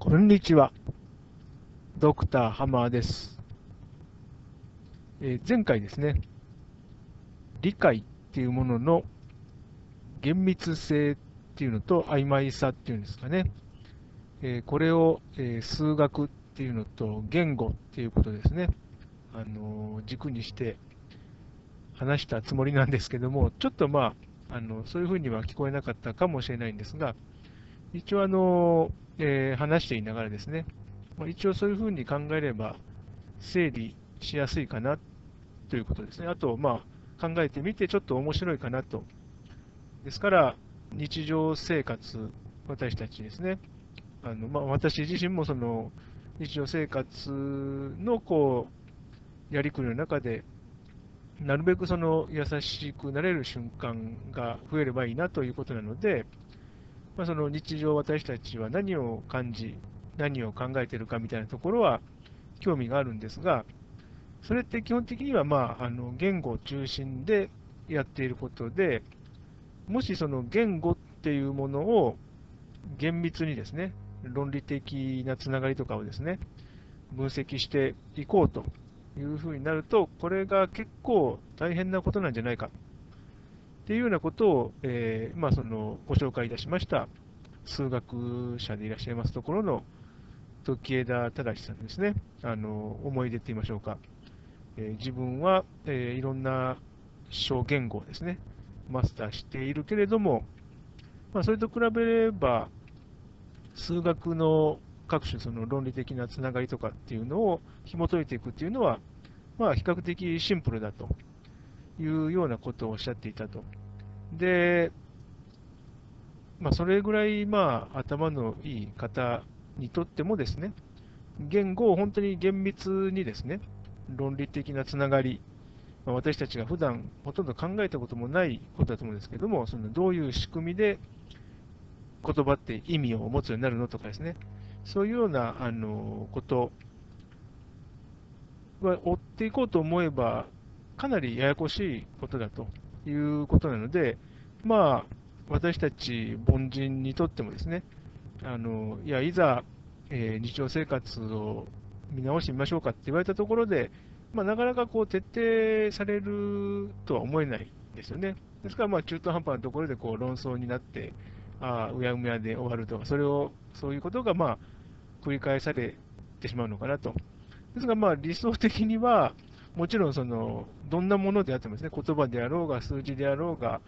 こんにちは。ドクターハマーです。えー、前回ですね、理解っていうものの厳密性っていうのと曖昧さっていうんですかね、えー、これを、えー、数学っていうのと言語っていうことですね、あの軸にして話したつもりなんですけども、ちょっとまあ、あのそういうふうには聞こえなかったかもしれないんですが、一応あの、えー、話していながらですね、まあ、一応そういうふうに考えれば整理しやすいかなということですね。あと、まあ、考えてみてちょっと面白いかなと。ですから、日常生活、私たちですね、あのまあ、私自身もその日常生活のこうやりくりの中で、なるべくその優しくなれる瞬間が増えればいいなということなので、まあ、その日常、私たちは何を感じ、何を考えているかみたいなところは興味があるんですが、それって基本的には、まあ、あの言語中心でやっていることで、もしその言語っていうものを厳密にですね、論理的なつながりとかをですね、分析していこうというふうになると、これが結構大変なことなんじゃないか。っていうようなことを、えー、まあ、そのご紹介いたしました。数学者でいらっしゃいますところの時枝正さんですね、あの思い出って言いましょうか、えー、自分は、えー、いろんな小言語をですね、マスターしているけれども、まあ、それと比べれば、数学の各種その論理的なつながりとかっていうのを紐解いていくっていうのは、まあ、比較的シンプルだと。いうようなことをおっしゃっていたと。で、まあ、それぐらい、まあ、頭のいい方にとってもですね、言語を本当に厳密にですね、論理的なつながり、まあ、私たちが普段ほとんど考えたこともないことだと思うんですけども、そのどういう仕組みで言葉って意味を持つようになるのとかですね、そういうようなあのことは追っていこうと思えば、かなりややこしいことだということなので、まあ、私たち凡人にとってもですね、あのいや、いざ、えー、日常生活を見直してみましょうかって言われたところで、まあ、なかなかこう徹底されるとは思えないですよね。ですから、ま、中途半端なところでこう論争になって、ああ、うやむやで終わるとか、それを、そういうことがまあ繰り返されてしまうのかなと。ですが、まあ、理想的には、もちろんその、どんなものであってもですね、言葉であろうが、数字であろうが、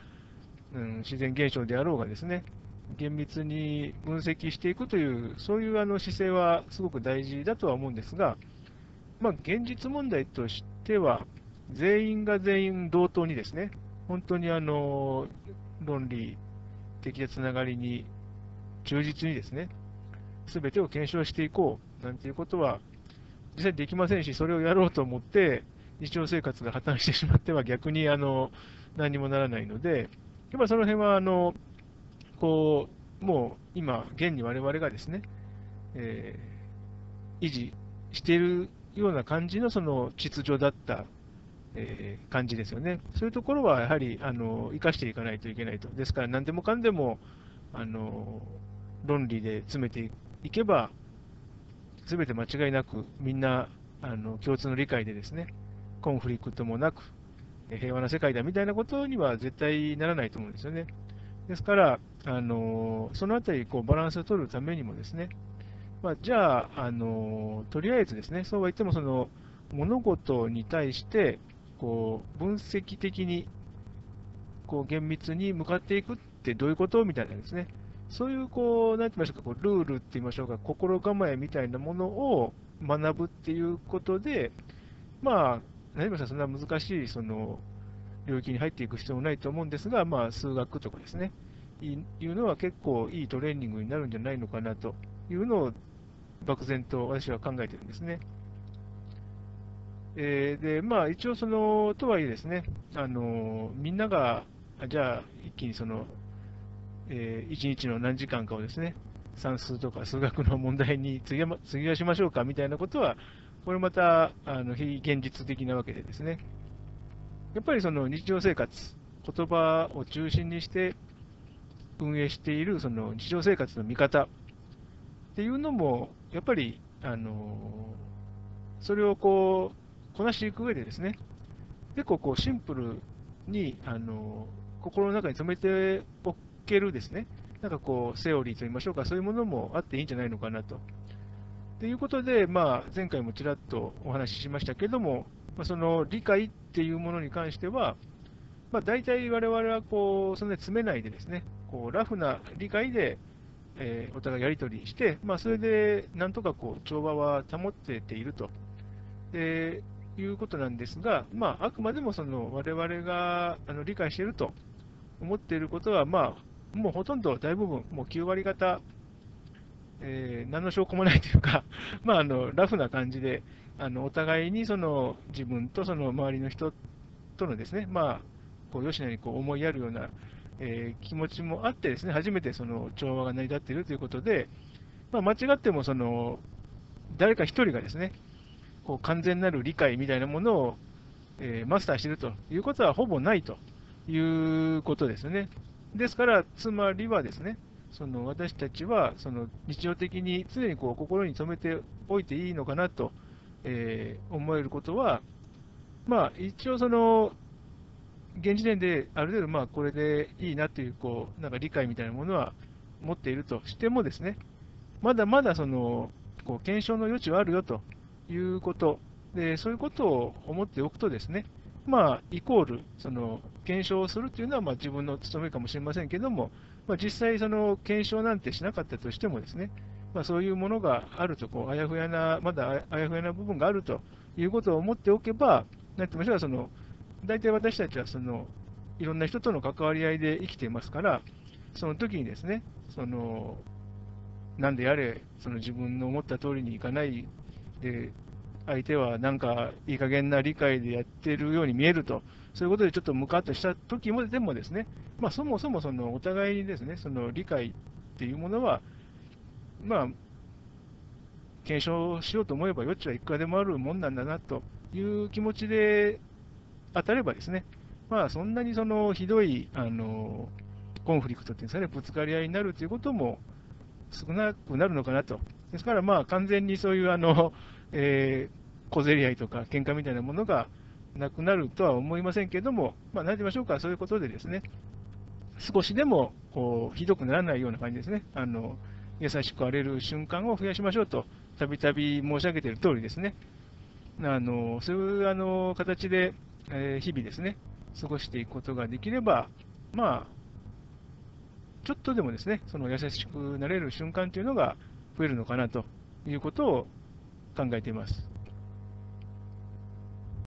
うん、自然現象であろうがですね、厳密に分析していくという、そういうあの姿勢はすごく大事だとは思うんですが、まあ、現実問題としては、全員が全員同等にですね、本当にあの論理的なつながりに忠実にですね、すべてを検証していこうなんていうことは実際できませんし、それをやろうと思って、日常生活が破綻してしまっては逆にあの何にもならないので、やっぱその辺はあのこうもう今、現に我々がですね、えー、維持しているような感じのその秩序だった、えー、感じですよね。そういうところはやはりあの生かしていかないといけないと。ですから、何でもかんでもあの論理で詰めていけば、すべて間違いなく、みんなあの共通の理解でですね、コンフリクトもなく、平和な世界だみたいなことには絶対ならないと思うんですよね。ですから、あのそのあたりこうバランスを取るためにもですね、まあ、じゃあ、あのとりあえずですね、そうは言ってもその物事に対してこう分析的にこう厳密に向かっていくってどういうことみたいなですね、そういう、こう、なんて言いましょうか、こうルールって言いましょうか、心構えみたいなものを学ぶっていうことで、まあ、何もそんな難しい、その、領域に入っていく必要もないと思うんですが、まあ、数学とかですね、いうのは結構いいトレーニングになるんじゃないのかなというのを、漠然と私は考えてるんですね。えー、で、まあ、一応その、とはいえですね、あの、みんなが、じゃあ、一気にその、えー、1日の何時間かをですね、算数とか数学の問題に費やしましょうかみたいなことは、これまたあの非現実的なわけでですね、やっぱりその日常生活、言葉を中心にして運営しているその日常生活の見方、っていうのも、やっぱり、あのそれをこう、こなしていく上でですね、結構こうシンプルに、あの心の中に留めておけるですね、なんかこう、セオリーといいましょうか、そういうものもあっていいんじゃないのかなと。ということで、まあ、前回もちらっとお話ししましたけれども、まあ、その理解っていうものに関しては、まあ、大体我々はこうそんなに詰めないでですね、こうラフな理解で、えー、お互いやり取りして、まあ、それでなんとかこう調和は保ってていると。でいうことなんですが、まあ、あくまでもその我々があの理解していると思っていることは、まあ、もうほとんど大部分、もう9割方、えー、何の証拠もないというか、まあ、あのラフな感じで、あのお互いにその自分とその周りの人とのですね、まあ、こう吉野にこう思いやるような、えー、気持ちもあってですね、初めてその調和が成り立っているということで、まあ、間違ってもその誰か一人がですね、こう完全なる理解みたいなものを、えー、マスターしているということはほぼないということですね。ですから、つまりはですね、その私たちはその日常的に常にこう心に留めておいていいのかなと、えー、思えることは、まあ、一応その、現時点である程度まあこれでいいなというこうなんか理解みたいなものは持っているとしてもですね、まだまだそのこう検証の余地はあるよということで、そういうことを思っておくとですね、まあ、イコール、その検証をするというのはまあ自分の務めかもしれませんけども、まあ、実際、その検証なんてしなかったとしてもですね、まあ、そういうものがあるとこう、あやふやな、まだあやふやな部分があるということを思っておけば、なんて言いましょうか、大体私たちはそのいろんな人との関わり合いで生きていますから、その時にですね、そのなんであれ、その自分の思った通りにいかないで、相手はなんかいい加減な理解でやってるように見えると、そういうことでちょっとムカッとした時もでもですね、まあ、そもそもそのお互いにですね、その理解っていうものは、まあ、検証しようと思えば余地はいくらでもあるもんなんだなという気持ちで当たればですね、まあ、そんなにそのひどいあのコンフリクトっていうんですかね、ぶつかり合いになるということも少なくなるのかなと。ですから、まあ、完全にそういうあの、えー、小競り合いとか喧嘩みたいなものがなくなるとは思いませんけれども、まあ、なんて言いましょうか、そういうことでですね、少しでもこうひどくならないような感じですね、あの優しく荒れる瞬間を増やしましょうと、たびたび申し上げている通りですね、あのそういうあの形で、えー、日々ですね、過ごしていくことができれば、まあ、ちょっとでもですね、その優しくなれる瞬間というのが増えるのかなということを考えています。